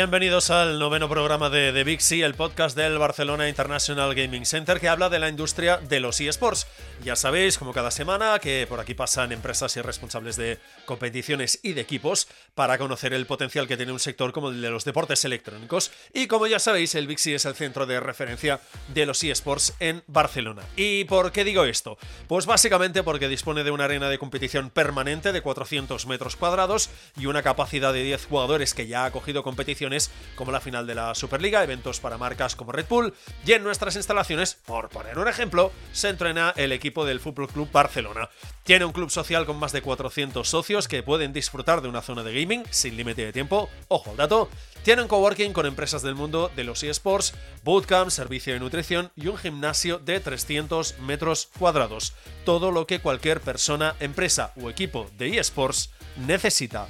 Bienvenidos al noveno programa de Big C, el podcast del Barcelona International Gaming Center que habla de la industria de los eSports. Ya sabéis, como cada semana, que por aquí pasan empresas y responsables de competiciones y de equipos para conocer el potencial que tiene un sector como el de los deportes electrónicos. Y como ya sabéis, el C es el centro de referencia de los eSports en Barcelona. ¿Y por qué digo esto? Pues básicamente porque dispone de una arena de competición permanente de 400 metros cuadrados y una capacidad de 10 jugadores que ya ha acogido competición como la final de la Superliga, eventos para marcas como Red Bull, y en nuestras instalaciones, por poner un ejemplo, se entrena el equipo del Fútbol Club Barcelona. Tiene un club social con más de 400 socios que pueden disfrutar de una zona de gaming sin límite de tiempo, ojo al dato, tiene un coworking con empresas del mundo de los eSports, bootcamp, servicio de nutrición y un gimnasio de 300 metros cuadrados. Todo lo que cualquier persona, empresa o equipo de eSports necesita.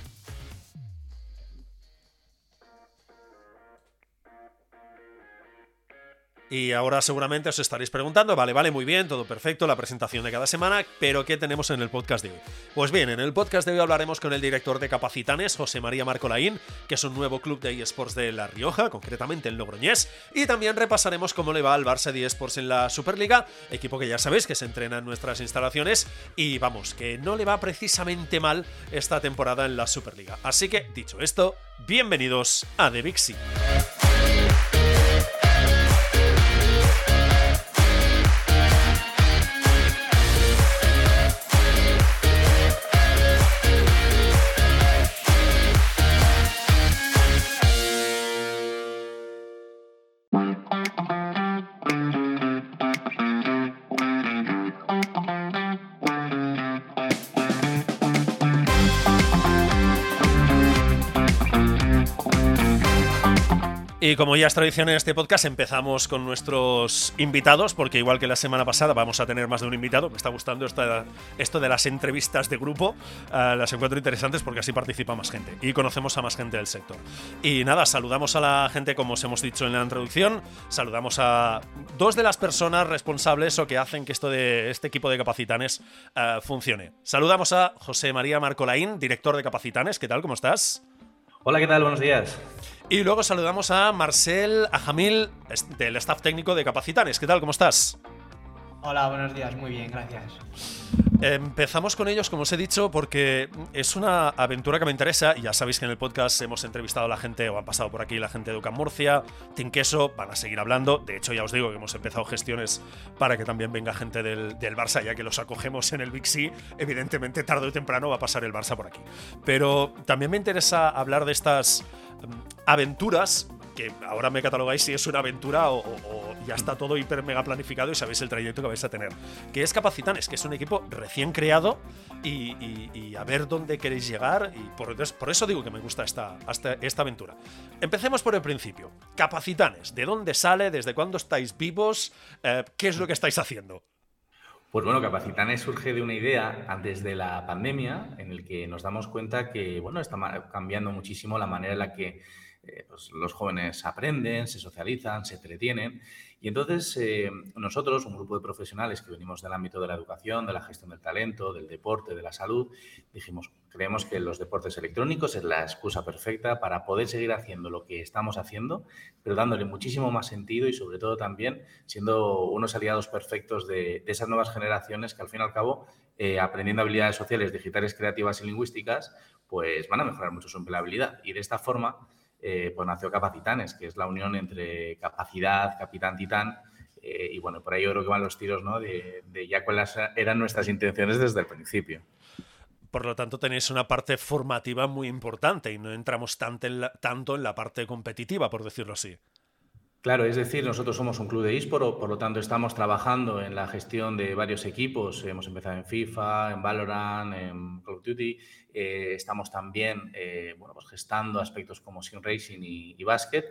Y ahora seguramente os estaréis preguntando, vale, vale, muy bien, todo perfecto, la presentación de cada semana, pero ¿qué tenemos en el podcast de hoy? Pues bien, en el podcast de hoy hablaremos con el director de Capacitanes, José María Marcolaín, que es un nuevo club de eSports de La Rioja, concretamente el Logroñés, y también repasaremos cómo le va al Barça de eSports en la Superliga, equipo que ya sabéis que se entrena en nuestras instalaciones, y vamos, que no le va precisamente mal esta temporada en la Superliga. Así que, dicho esto, bienvenidos a The Big Y como ya es tradición en este podcast, empezamos con nuestros invitados, porque igual que la semana pasada vamos a tener más de un invitado. Me está gustando esto de las entrevistas de grupo. Eh, las encuentro interesantes porque así participa más gente y conocemos a más gente del sector. Y nada, saludamos a la gente como os hemos dicho en la introducción. Saludamos a dos de las personas responsables o que hacen que esto de este equipo de Capacitanes eh, funcione. Saludamos a José María Marcolaín, director de Capacitanes. ¿Qué tal? ¿Cómo estás? Hola, ¿qué tal? Buenos días. Y luego saludamos a Marcel Ajamil, del staff técnico de Capacitanes. ¿Qué tal? ¿Cómo estás? Hola, buenos días. Muy bien, gracias. Empezamos con ellos, como os he dicho, porque es una aventura que me interesa. Ya sabéis que en el podcast hemos entrevistado a la gente, o han pasado por aquí la gente de Ucam Murcia, Queso, van a seguir hablando. De hecho, ya os digo que hemos empezado gestiones para que también venga gente del, del Barça, ya que los acogemos en el Big C. Evidentemente, tarde o temprano va a pasar el Barça por aquí. Pero también me interesa hablar de estas mm, aventuras que ahora me catalogáis si es una aventura o, ya está todo hiper mega planificado y sabéis el trayecto que vais a tener. Que es Capacitanes, que es un equipo recién creado y, a ver dónde queréis llegar. Y por, eso digo que me gusta esta, esta, aventura. Empecemos por el principio. Capacitanes, ¿de dónde sale? ¿Desde cuándo estáis vivos? Eh, ¿Qué es lo que estáis haciendo? Pues bueno, Capacitanes surge de una idea antes de la pandemia en el que nos damos cuenta que bueno, está cambiando muchísimo la manera en la que eh, pues, los jóvenes aprenden, se socializan, se entretienen. Y entonces eh, nosotros, un grupo de profesionales que venimos del ámbito de la educación, de la gestión del talento, del deporte, de la salud, dijimos, creemos que los deportes electrónicos es la excusa perfecta para poder seguir haciendo lo que estamos haciendo, pero dándole muchísimo más sentido y sobre todo también siendo unos aliados perfectos de, esas nuevas generaciones que al fin y al cabo, eh, aprendiendo habilidades sociales, digitales, creativas y lingüísticas, pues van a mejorar mucho su empleabilidad. Y de esta forma eh, pues nació Capacitanes, que es la unión entre capacidad, capitán, titán. Eh, y bueno, por ahí yo creo que van los tiros, ¿no? De, ya cuáles eran nuestras intenciones desde el principio. Por lo tanto, tenéis una parte formativa muy importante y no entramos tanto en la, tanto en la parte competitiva, por decirlo así. Claro, es decir, nosotros somos un club de eSport, por lo tanto estamos trabajando en la gestión de varios equipos. Hemos empezado en FIFA, en Valorant, en Call of Duty. Eh, estamos también eh, bueno, pues gestando aspectos como Sim Racing y, Basket,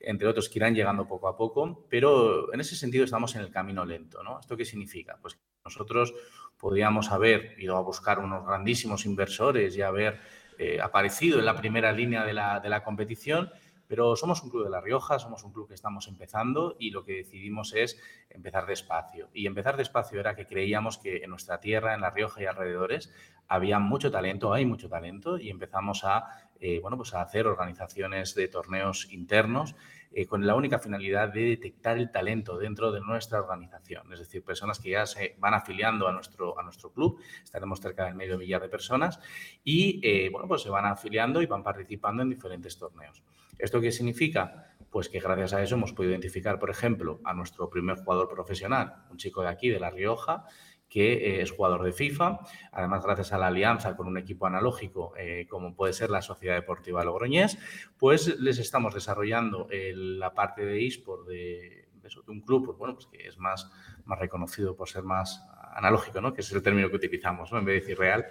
entre otros que irán llegando poco a poco, pero en ese sentido estamos en el camino lento. ¿no? ¿Esto qué significa? Pues nosotros podríamos haber ido a buscar unos grandísimos inversores y haber eh, aparecido en la primera línea de la, de la competición pero somos un club de La Rioja, somos un club que estamos empezando y lo que decidimos es empezar despacio. Y empezar despacio era que creíamos que en nuestra tierra, en La Rioja y alrededores, había mucho talento, hay mucho talento y empezamos a, eh, bueno, pues a hacer organizaciones de torneos internos eh, con la única finalidad de detectar el talento dentro de nuestra organización, es decir, personas que ya se van afiliando a nuestro, a nuestro club, estaremos cerca del medio millar de personas y, eh, bueno, pues se van afiliando y van participando en diferentes torneos. ¿Esto qué significa? Pues que gracias a eso hemos podido identificar, por ejemplo, a nuestro primer jugador profesional, un chico de aquí, de La Rioja, que eh, es jugador de FIFA. Además, gracias a la alianza con un equipo analógico, eh, como puede ser la Sociedad Deportiva Logroñés, pues les estamos desarrollando la parte de eSport de, un club, pues bueno, pues que es más, más reconocido por ser más analógico, ¿no? Que es el término que utilizamos. En vez de decir real.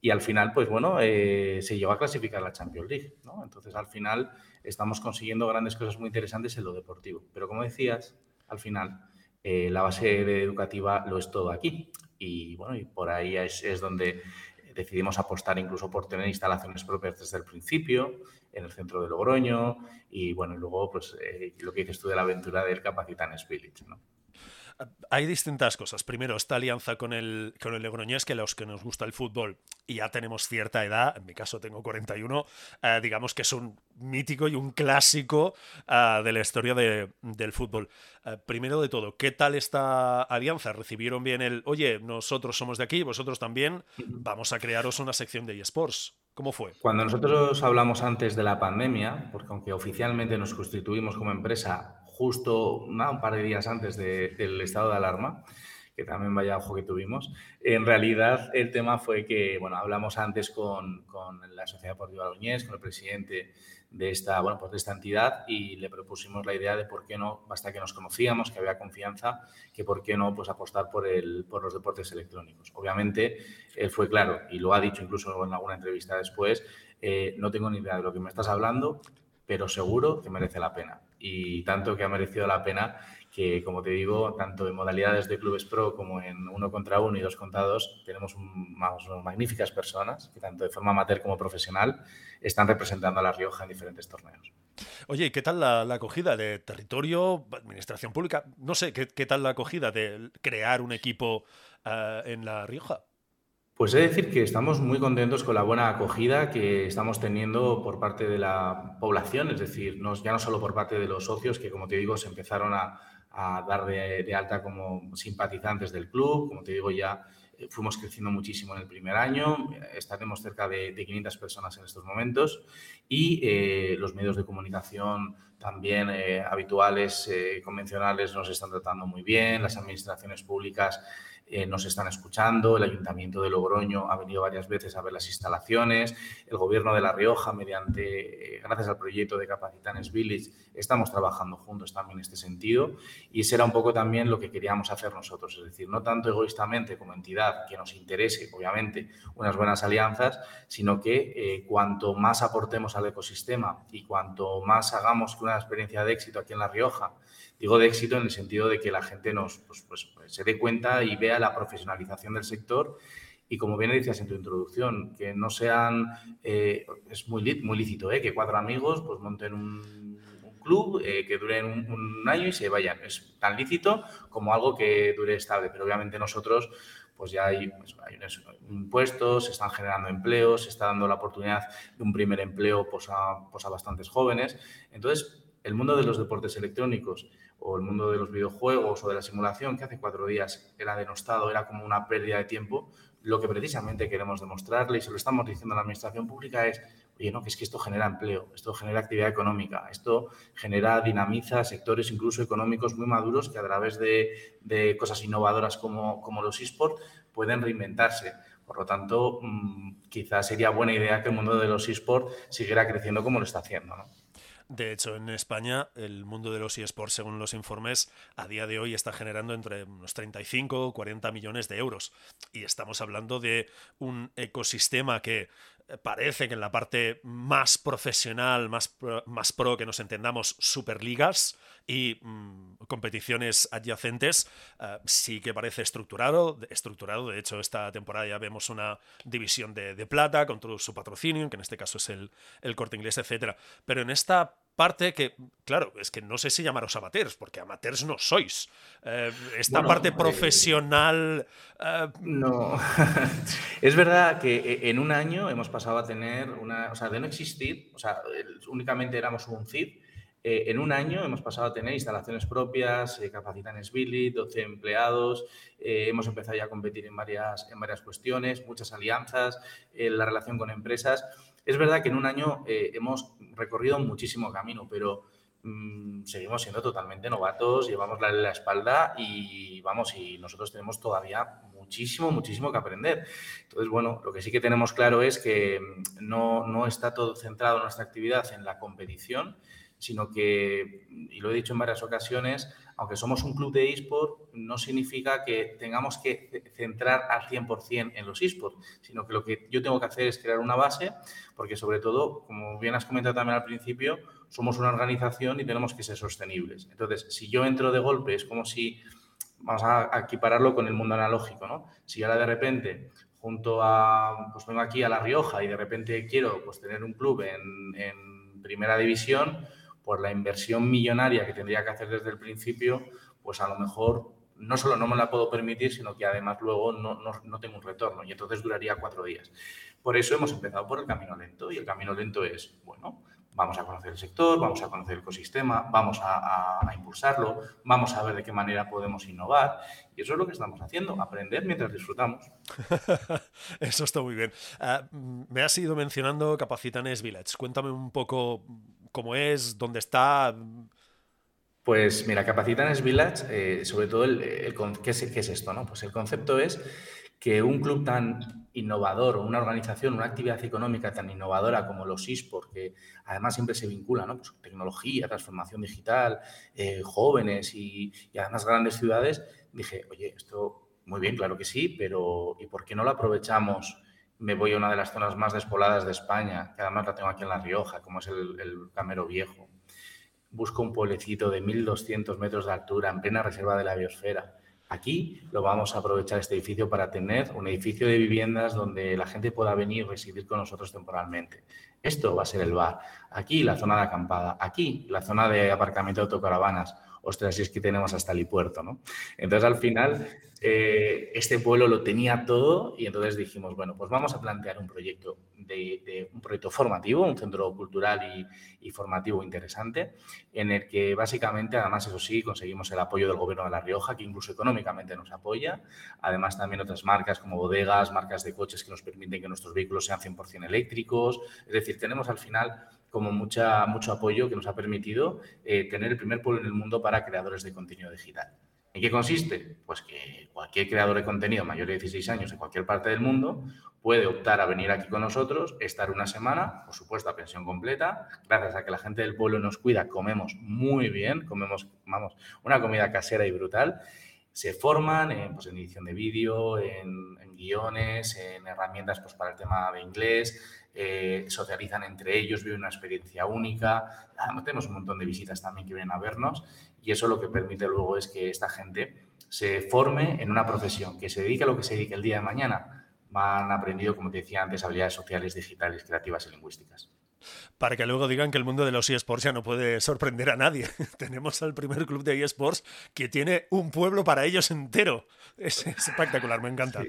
Y al final, pues bueno, eh, se llegó a clasificar la Champions League, ¿no? Entonces, al final, estamos consiguiendo grandes cosas muy interesantes en lo deportivo. Pero como decías, al final, eh, la base educativa lo es todo aquí. Y bueno, y por ahí es, donde decidimos apostar incluso por tener instalaciones propias desde el principio, en el centro de Logroño, y bueno, y luego pues eh, lo que dices tú de la aventura del Capacitanes Village, ¿no? Hay distintas cosas. Primero, esta alianza con el, con el Logroñés, que los que nos gusta el fútbol y ya tenemos cierta edad, en mi caso tengo 41, eh, digamos que es un mítico y un clásico eh, de la historia del fútbol. Eh, primero de todo, ¿qué tal esta alianza? ¿Recibieron bien el, oye, nosotros somos de aquí, vosotros también, vamos a crearos una sección de eSports? ¿Cómo fue? Cuando nosotros hablamos antes de la pandemia, porque aunque oficialmente nos constituimos como empresa justo un par de días antes del estado de alarma, que también vaya ojo que tuvimos. En realidad, el tema fue que, bueno, hablamos antes con, con la Sociedad Deportiva Loñés, con el presidente de esta, bueno, pues de esta entidad y le propusimos la idea de por qué no, basta que nos conocíamos, que había confianza, que por qué no pues apostar por, el, por los deportes electrónicos. Obviamente, él fue claro y lo ha dicho incluso en alguna entrevista después, eh, no tengo ni idea de lo que me estás hablando, pero seguro que merece la pena y tanto que ha merecido la pena que, como te digo, tanto en modalidades de clubes pro como en uno contra uno y dos contra dos, tenemos magníficas personas que tanto de forma amateur como profesional están representando a La Rioja en diferentes torneos. Oye, ¿y qué tal la, acogida de territorio, administración pública? No sé, ¿qué, tal la acogida de crear un equipo eh, en La Rioja? Pues he de decir que estamos muy contentos con la buena acogida que estamos teniendo por parte de la población, es decir, no, ya no solo por parte de los socios que, como te digo, se empezaron a, dar de, alta como simpatizantes del club, como te digo, ya eh, fuimos creciendo muchísimo en el primer año, estaremos cerca de, 500 personas en estos momentos y eh, los medios de comunicación también eh, habituales, convencionales, nos están tratando muy bien, las administraciones públicas eh, nos están escuchando, el Ayuntamiento de Logroño ha venido varias veces a ver las instalaciones, el Gobierno de La Rioja, mediante, eh, gracias al proyecto de Capacitanes Village, estamos trabajando juntos también en este sentido y ese era un poco también lo que queríamos hacer nosotros, es decir, no tanto egoístamente como entidad que nos interese, obviamente, unas buenas alianzas, sino que eh, cuanto más aportemos al ecosistema y cuanto más hagamos una experiencia de éxito aquí en La Rioja, Digo de éxito en el sentido de que la gente nos pues, pues, se dé cuenta y vea la profesionalización del sector y como bien decías en tu introducción, que no sean, eh, es muy, lícito, ¿eh? que cuatro amigos pues monten un, club eh, que dure un, año y se vayan. Es tan lícito como algo que dure estable, pero obviamente nosotros pues ya hay, pues, hay impuestos, se están generando empleos, se está dando la oportunidad de un primer empleo pues, a, pues, a bastantes jóvenes. Entonces, el mundo de los deportes electrónicos o el mundo de los videojuegos o de la simulación, que hace cuatro días era denostado, era como una pérdida de tiempo, lo que precisamente queremos demostrarle y se lo estamos diciendo a la administración pública es, oye, no, que es que esto genera empleo, esto genera actividad económica, esto genera, dinamiza sectores incluso económicos muy maduros que a través de, cosas innovadoras como, los esports pueden reinventarse. Por lo tanto, mm, quizás sería buena idea que el mundo de los esports siguiera creciendo como lo está haciendo. ¿no? De hecho, en España, el mundo de los eSports, según los informes, a día de hoy está generando entre unos 35 o 40 millones de euros. Y estamos hablando de un ecosistema que parece que en la parte más profesional, más pro, más pro que nos entendamos, superligas y mm, competiciones adyacentes, eh, sí que parece estructurado, estructurado. De hecho, esta temporada ya vemos una división de, plata con su patrocinio, que en este caso es el, el corte inglés, etc. Pero en esta parte que, claro, es que no sé si llamaros amateurs, porque amateurs no sois. Eh, esta parte profesional... No, es verdad que en un año hemos pasado a tener una, o sea, de no existir, o sea, únicamente éramos un CID, eh, en un año hemos pasado a tener instalaciones propias, eh, capacitanes Billy, 12 empleados, eh, hemos empezado ya a competir en varias, en varias cuestiones, muchas alianzas, la relación con empresas. Es verdad que en un año hemos recorrido muchísimo camino, pero mm, seguimos siendo totalmente novatos, llevamos la, la espalda y vamos, y nosotros tenemos todavía muchísimo, muchísimo que aprender. Entonces, bueno, lo que sí que tenemos claro es que mm, no, no está todo centrado nuestra actividad en la competición, sino que, y lo he dicho en varias ocasiones, aunque somos un club de eSport, no significa que tengamos que centrar al 100% en los eSports, sino que lo que yo tengo que hacer es crear una base, porque sobre todo, como bien has comentado también al principio, somos una organización y tenemos que ser sostenibles. Entonces, si yo entro de golpe, es como si, vamos a equipararlo con el mundo analógico, ¿no? Si ahora de repente junto a, pues vengo aquí a La Rioja y de repente quiero pues tener un club en, en primera división, por la inversión millonaria que tendría que hacer desde el principio, pues a lo mejor no solo no me la puedo permitir, sino que además luego no, no, tengo un retorno y entonces duraría cuatro días. Por eso hemos empezado por el camino lento y el camino lento es, bueno, vamos a conocer el sector, vamos a conocer el ecosistema, vamos a, impulsarlo, vamos a ver de qué manera podemos innovar y eso es lo que estamos haciendo, aprender mientras disfrutamos. eso está muy bien. Ah, me has ido mencionando Capacitanes Village. Cuéntame un poco cómo es, dónde está. Pues mira, Capacitanes Village, eh, sobre todo, el, ¿qué, es, ¿qué, es, esto? No? Pues el concepto es que un club tan innovador una organización, una actividad económica tan innovadora como los eSports, que además siempre se vincula, ¿no? Pues tecnología, transformación digital, eh, jóvenes y, y, además grandes ciudades, dije, oye, esto muy bien, claro que sí, pero ¿y por qué no lo aprovechamos me voy a una de las zonas más despobladas de España, que además la tengo aquí en La Rioja, como es el, Camero Viejo. Busco un pueblecito de 1.200 metros de altura en plena reserva de la biosfera. Aquí lo vamos a aprovechar este edificio para tener un edificio de viviendas donde la gente pueda venir y residir con nosotros temporalmente. Esto va a ser el bar. Aquí la zona de acampada. Aquí la zona de aparcamiento de autocaravanas ostras, si es que tenemos hasta el puerto, ¿no? Entonces, al final, eh, este pueblo lo tenía todo y entonces dijimos, bueno, pues vamos a plantear un proyecto, de, un proyecto formativo, un centro cultural y, formativo interesante, en el que básicamente, además, eso sí, conseguimos el apoyo del gobierno de La Rioja, que incluso económicamente nos apoya, además también otras marcas como bodegas, marcas de coches que nos permiten que nuestros vehículos sean 100% eléctricos, es decir, tenemos al final como mucha, mucho apoyo que nos ha permitido eh, tener el primer pueblo en el mundo para creadores de contenido digital. ¿En qué consiste? Pues que cualquier creador de contenido mayor de 16 años en cualquier parte del mundo puede optar a venir aquí con nosotros, estar una semana, por supuesto a pensión completa, gracias a que la gente del pueblo nos cuida, comemos muy bien, comemos, vamos, una comida casera y brutal, se forman en, pues, edición de vídeo, en, guiones, en herramientas pues, para el tema de inglés, eh, socializan entre ellos, viven una experiencia única. Tenemos un montón de visitas también que vienen a vernos y eso lo que permite luego es que esta gente se forme en una profesión, que se dedique a lo que se dedique el día de mañana. Han aprendido, como te decía antes, habilidades sociales, digitales, creativas y lingüísticas para que luego digan que el mundo de los eSports ya no puede sorprender a nadie. Tenemos al primer club de eSports que tiene un pueblo para ellos entero. Es, espectacular, me encanta.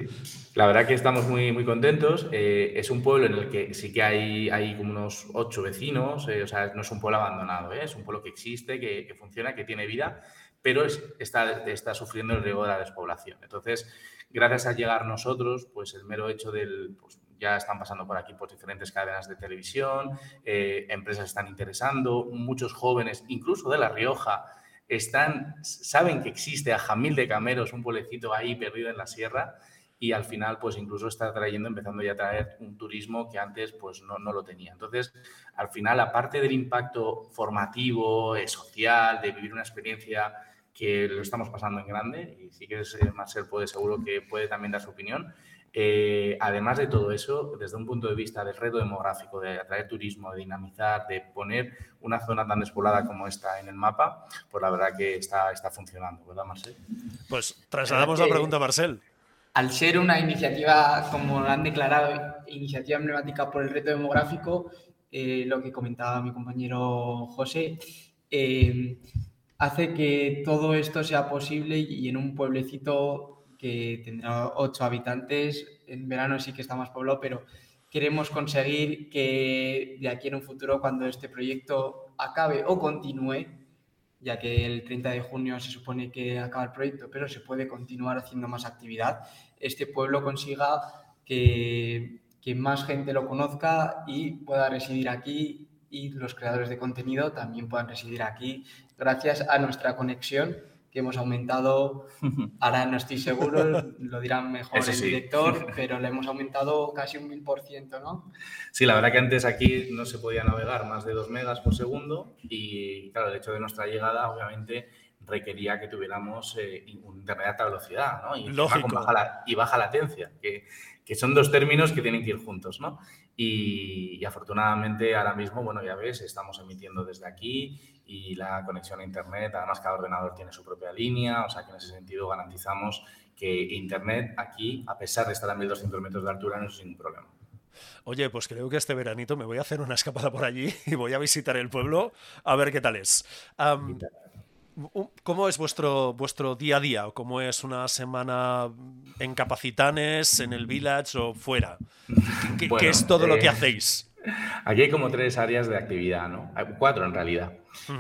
La verdad que estamos muy, muy contentos. Eh, es un pueblo en el que sí que hay, hay como unos ocho vecinos, eh, o sea, no es un pueblo abandonado, ¿eh? es un pueblo que existe, que, funciona, que tiene vida, pero está, está sufriendo el riesgo de la despoblación. Entonces, gracias a llegar nosotros, pues el mero hecho del... Pues, ya están pasando por aquí por diferentes cadenas de televisión, eh, empresas están interesando, muchos jóvenes, incluso de La Rioja, están, saben que existe a Jamil de Cameros, un pueblecito ahí perdido en la sierra, y al final, pues incluso está trayendo, empezando ya a traer un turismo que antes pues no, no lo tenía. Entonces, al final, aparte del impacto formativo, eh, social, de vivir una experiencia que lo estamos pasando en grande, y sí que es, eh, Marcel puede seguro que puede también dar su opinión, eh, además de todo eso, desde un punto de vista del reto demográfico, de atraer turismo, de dinamizar, de poner una zona tan despoblada como esta en el mapa, pues la verdad que está, está funcionando, ¿verdad, Marcel? Pues trasladamos la pregunta a Marcel. Al ser una iniciativa, como han declarado, iniciativa emblemática por el reto demográfico, eh, lo que comentaba mi compañero José, eh, hace que todo esto sea posible y en un pueblecito que tendrá ocho habitantes, en verano sí que está más poblado, pero queremos conseguir que de aquí en un futuro, cuando este proyecto acabe o continúe, ya que el 30 de junio se supone que acaba el proyecto, pero se puede continuar haciendo más actividad, este pueblo consiga que, que más gente lo conozca y pueda residir aquí y los creadores de contenido también puedan residir aquí gracias a nuestra conexión que hemos aumentado, ahora no estoy seguro, lo dirán mejor el director, pero le hemos aumentado casi un mil por ciento, ¿no? Sí, la verdad que antes aquí no se podía navegar más de dos megas por segundo y claro, el hecho de nuestra llegada obviamente requería que tuviéramos eh, un internet a alta velocidad, ¿no? Y, Baja, y baja latencia, que, que, son dos términos que tienen que ir juntos, ¿no? Y, afortunadamente ahora mismo, bueno, ya ves, estamos emitiendo desde aquí y la conexión a Internet, además cada ordenador tiene su propia línea, o sea que en ese sentido garantizamos que Internet aquí, a pesar de estar a 1200 metros de altura, no es ningún problema. Oye, pues creo que este veranito me voy a hacer una escapada por allí y voy a visitar el pueblo a ver qué tal es. ¿Cómo es vuestro, vuestro día a día? ¿Cómo es una semana en Capacitanes, en el village o fuera? ¿Qué, es todo lo que eh, hacéis? Aquí hay como tres áreas de actividad, ¿no? Hay cuatro en realidad.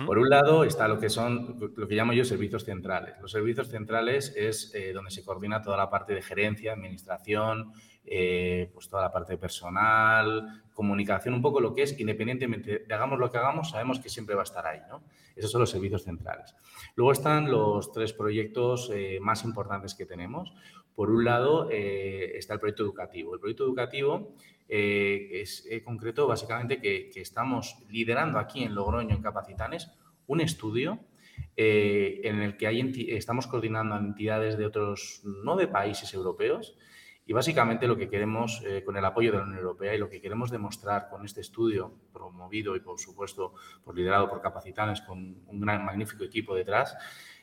Por un lado está lo que son, lo que llamo yo servicios centrales. Los servicios centrales es eh, donde se coordina toda la parte de gerencia, administración, eh, pues toda la parte de personal, comunicación, un poco lo que es, independientemente de hagamos lo que hagamos, sabemos que siempre va a estar ahí, ¿no? Esos son los servicios centrales. Luego están los tres proyectos eh, más importantes que tenemos. Por un lado está el proyecto educativo. El proyecto educativo eh, es eh, concreto básicamente que, estamos liderando aquí en Logroño, en Capacitanes, un estudio eh, en el que estamos coordinando entidades de otros nueve países europeos y básicamente lo que queremos, con el apoyo de la Unión Europea y lo que queremos demostrar con este estudio, promovido y por supuesto por liderado por Capacitanes con un gran, magnífico equipo detrás,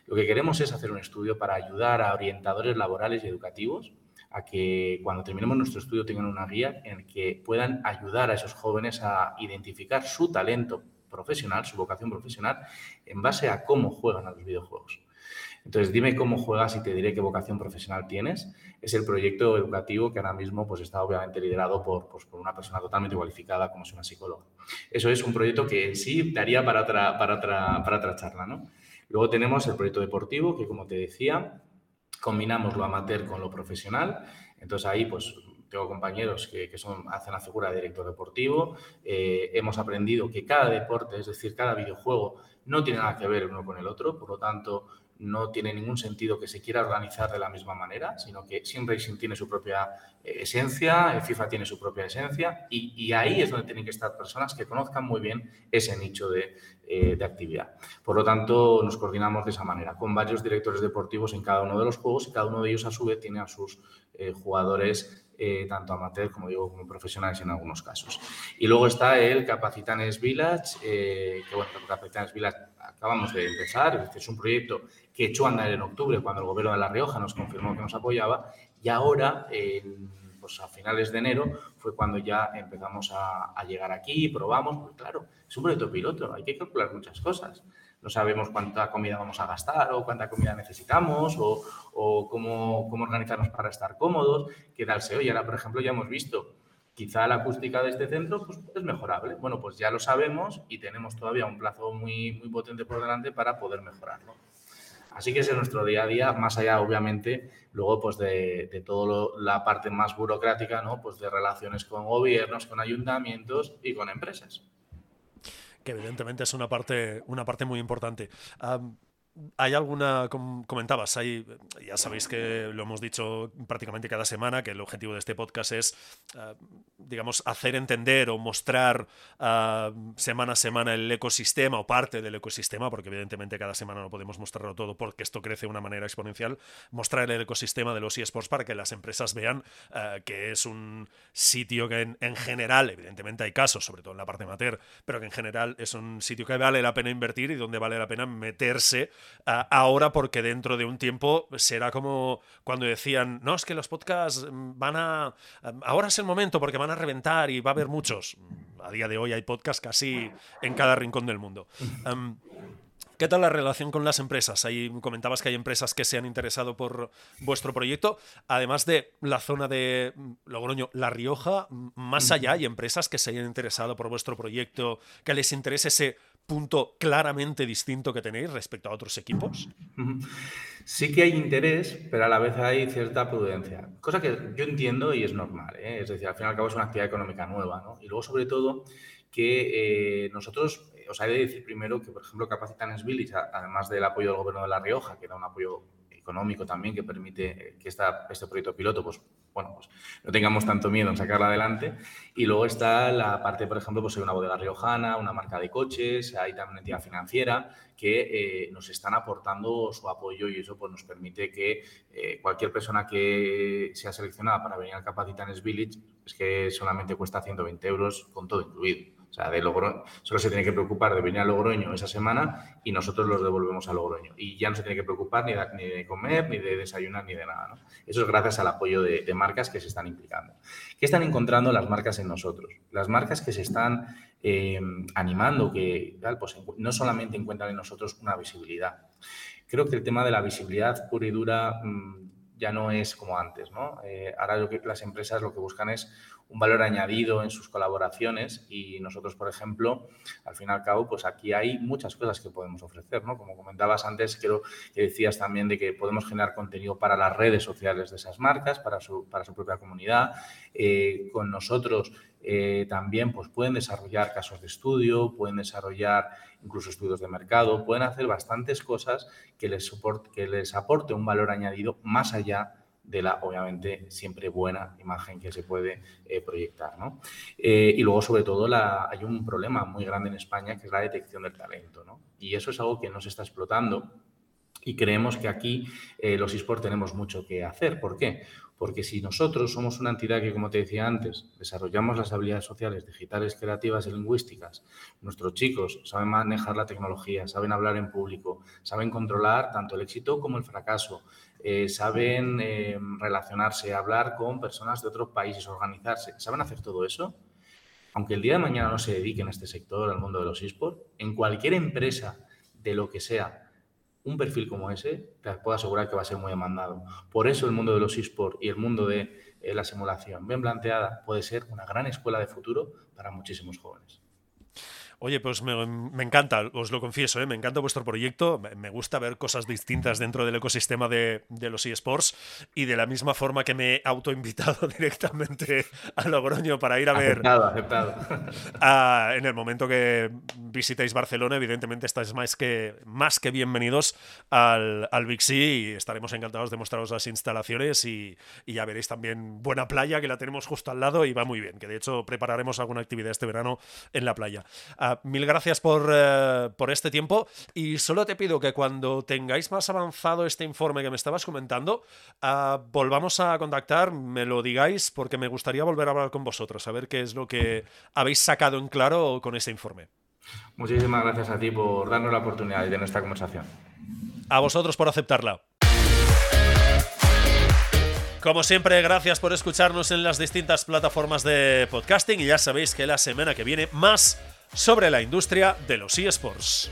lo que queremos es hacer un estudio para ayudar a orientadores laborales y educativos a que cuando terminemos nuestro estudio tengan una guía en la que puedan ayudar a esos jóvenes a identificar su talento profesional, su vocación profesional, en base a cómo juegan a los videojuegos. Entonces, dime cómo juegas y te diré qué vocación profesional tienes. Es el proyecto educativo que ahora mismo pues, está obviamente liderado por, pues, por una persona totalmente cualificada como es una psicóloga. Eso es un proyecto que en sí daría para otra, para para otra charla. ¿no? Luego tenemos el proyecto deportivo, que como te decía, combinamos lo amateur con lo profesional. Entonces ahí pues tengo compañeros que, son, hacen la figura de director deportivo. Eh, hemos aprendido que cada deporte, es decir, cada videojuego, no tiene nada que ver uno con el otro. Por lo tanto, no tiene ningún sentido que se quiera organizar de la misma manera, sino que Sim Racing tiene su propia eh, esencia, FIFA tiene su propia esencia y, ahí es donde tienen que estar personas que conozcan muy bien ese nicho eh, de, actividad. Por lo tanto, nos coordinamos de esa manera, con varios directores deportivos en cada uno de los juegos y cada uno de ellos a su vez tiene a sus eh, jugadores tanto amateur como digo como profesionales en algunos casos. Y luego está el Capacitanes Village, que bueno, Capacitanes Village acabamos de empezar, es un proyecto que echó a andar en octubre cuando el gobierno de La Rioja nos confirmó que nos apoyaba y ahora, pues a finales de enero, fue cuando ya empezamos a, llegar aquí y probamos, pues claro, es un proyecto piloto, hay que calcular muchas cosas. No sabemos cuánta comida vamos a gastar o cuánta comida necesitamos o, cómo, cómo, organizarnos para estar cómodos, qué tal se. Ahora, por ejemplo, ya hemos visto quizá la acústica de este centro pues, es mejorable. Bueno, pues ya lo sabemos y tenemos todavía un plazo muy, muy potente por delante para poder mejorarlo. Así que ese es nuestro día a día, más allá, obviamente, luego pues de, toda la parte más burocrática, ¿no? Pues de relaciones con gobiernos, con ayuntamientos y con empresas. Que evidentemente es una parte, una parte muy importante. ¿Hay alguna, comentabas, hay, ya sabéis que lo hemos dicho prácticamente cada semana, que el objetivo de este podcast es, ah, digamos, hacer entender o mostrar ah, semana a semana el ecosistema o parte del ecosistema, porque evidentemente cada semana no podemos mostrarlo todo porque esto crece de una manera exponencial, mostrar el ecosistema de los eSports para que las empresas vean ah, que es un sitio que en, en, general, evidentemente hay casos, sobre todo en la parte amateur, pero que en general es un sitio que vale la pena invertir y donde vale la pena meterse ahora porque dentro de un tiempo será como cuando decían, no, es que los podcasts van a... Ahora es el momento porque van a reventar y va a haber muchos. a día de hoy hay podcast casi en cada rincón del mundo. Em, ¿Qué tal la relación con las empresas? Ahí comentabas que hay empresas que se han interesado por vuestro proyecto. Además de la zona de Logroño, La Rioja, más allá hay empresas que se hayan interesado por vuestro proyecto, que les interese ese punto claramente distinto que tenéis respecto a otros equipos. Sí que hay interés, pero a la vez hay cierta prudencia. Cosa que yo entiendo y es normal. ¿eh? Es decir, al fin y al cabo es una actividad económica nueva. ¿no? Y luego, sobre todo, que eh, nosotros os hay de decir primero que, por ejemplo, Capacitanes Village, además del apoyo del Gobierno de La Rioja, que da un apoyo económico también que permite que esta, este proyecto piloto, pues bueno, pues no tengamos tanto miedo en sacarla adelante. Y luego está la parte, por ejemplo, pues hay una bodega riojana, una marca de coches, hay también una entidad financiera que eh, nos están aportando su apoyo y eso pues nos permite que eh, cualquier persona que sea seleccionada para venir al Capacitanes Village, es que solamente cuesta 120 euros con todo incluido. O sea, de Logroño, solo se tiene que preocupar de venir a Logroño esa semana y nosotros los devolvemos a Logroño. Y ya no se tiene que preocupar ni de, comer, ni de desayunar, ni de nada. Eso es gracias al apoyo de, marcas que se están implicando. ¿Qué están encontrando las marcas en nosotros? Las marcas que se están eh, animando, que pues, no solamente encuentran en nosotros una visibilidad. Creo que el tema de la visibilidad pura y dura mm, ya no es como antes. ¿no? Eh, ahora que, las empresas lo que buscan es un valor añadido en sus colaboraciones y nosotros, por ejemplo, al fin y al cabo, pues aquí hay muchas cosas que podemos ofrecer, ¿no? Como comentabas antes, creo que decías también de que podemos generar contenido para las redes sociales de esas marcas, para su, para su propia comunidad. Eh, con nosotros eh, también pues pueden desarrollar casos de estudio, pueden desarrollar incluso estudios de mercado, pueden hacer bastantes cosas que les, que les aporte un valor añadido más allá de la, obviamente, siempre buena imagen que se puede eh, proyectar. ¿no? Eh, y luego, sobre todo, hay un problema muy grande en España que es la detección del talento. ¿no? Y eso es algo que no se está explotando y creemos que aquí eh, los eSports tenemos mucho que hacer. ¿Por qué? Porque si nosotros somos una entidad que, como te decía antes, desarrollamos las habilidades sociales, digitales, creativas y lingüísticas, nuestros chicos saben manejar la tecnología, saben hablar en público, saben controlar tanto el éxito como el fracaso, eh, saben eh, relacionarse, hablar con personas de otros países, organizarse, saben hacer todo eso, aunque el día de mañana no se dediquen a este sector, al mundo de los esports, en cualquier empresa de lo que sea, un perfil como ese, te puedo asegurar que va a ser muy demandado. Por eso el mundo de los esports y el mundo de eh, la simulación bien planteada puede ser una gran escuela de futuro para muchísimos jóvenes. Oye, pues me, encanta, os lo confieso, ¿eh? me encanta vuestro proyecto, me, gusta ver cosas distintas dentro del ecosistema de, los eSports y de la misma forma que me he autoinvitado directamente a Logroño para ir a ver... Aceptado, aceptado. en el momento que visitéis Barcelona, evidentemente estáis más que, más que bienvenidos al, al Big y estaremos encantados de mostraros las instalaciones y, ya veréis también buena playa que la tenemos justo al lado y va muy bien, que de hecho prepararemos alguna actividad este verano en la playa. Mil gracias eh, por, este tiempo y solo te pido que cuando tengáis más avanzado este informe que me estabas comentando, ah, volvamos a contactar, me lo digáis porque me gustaría volver a hablar con vosotros, a ver qué es lo que habéis sacado en claro con ese informe. Muchísimas gracias a ti por darnos la oportunidad de tener esta conversación. A vosotros por aceptarla. Como siempre, gracias por escucharnos en las distintas plataformas de podcasting y ya sabéis que la semana que viene más sobre la industria de los eSports.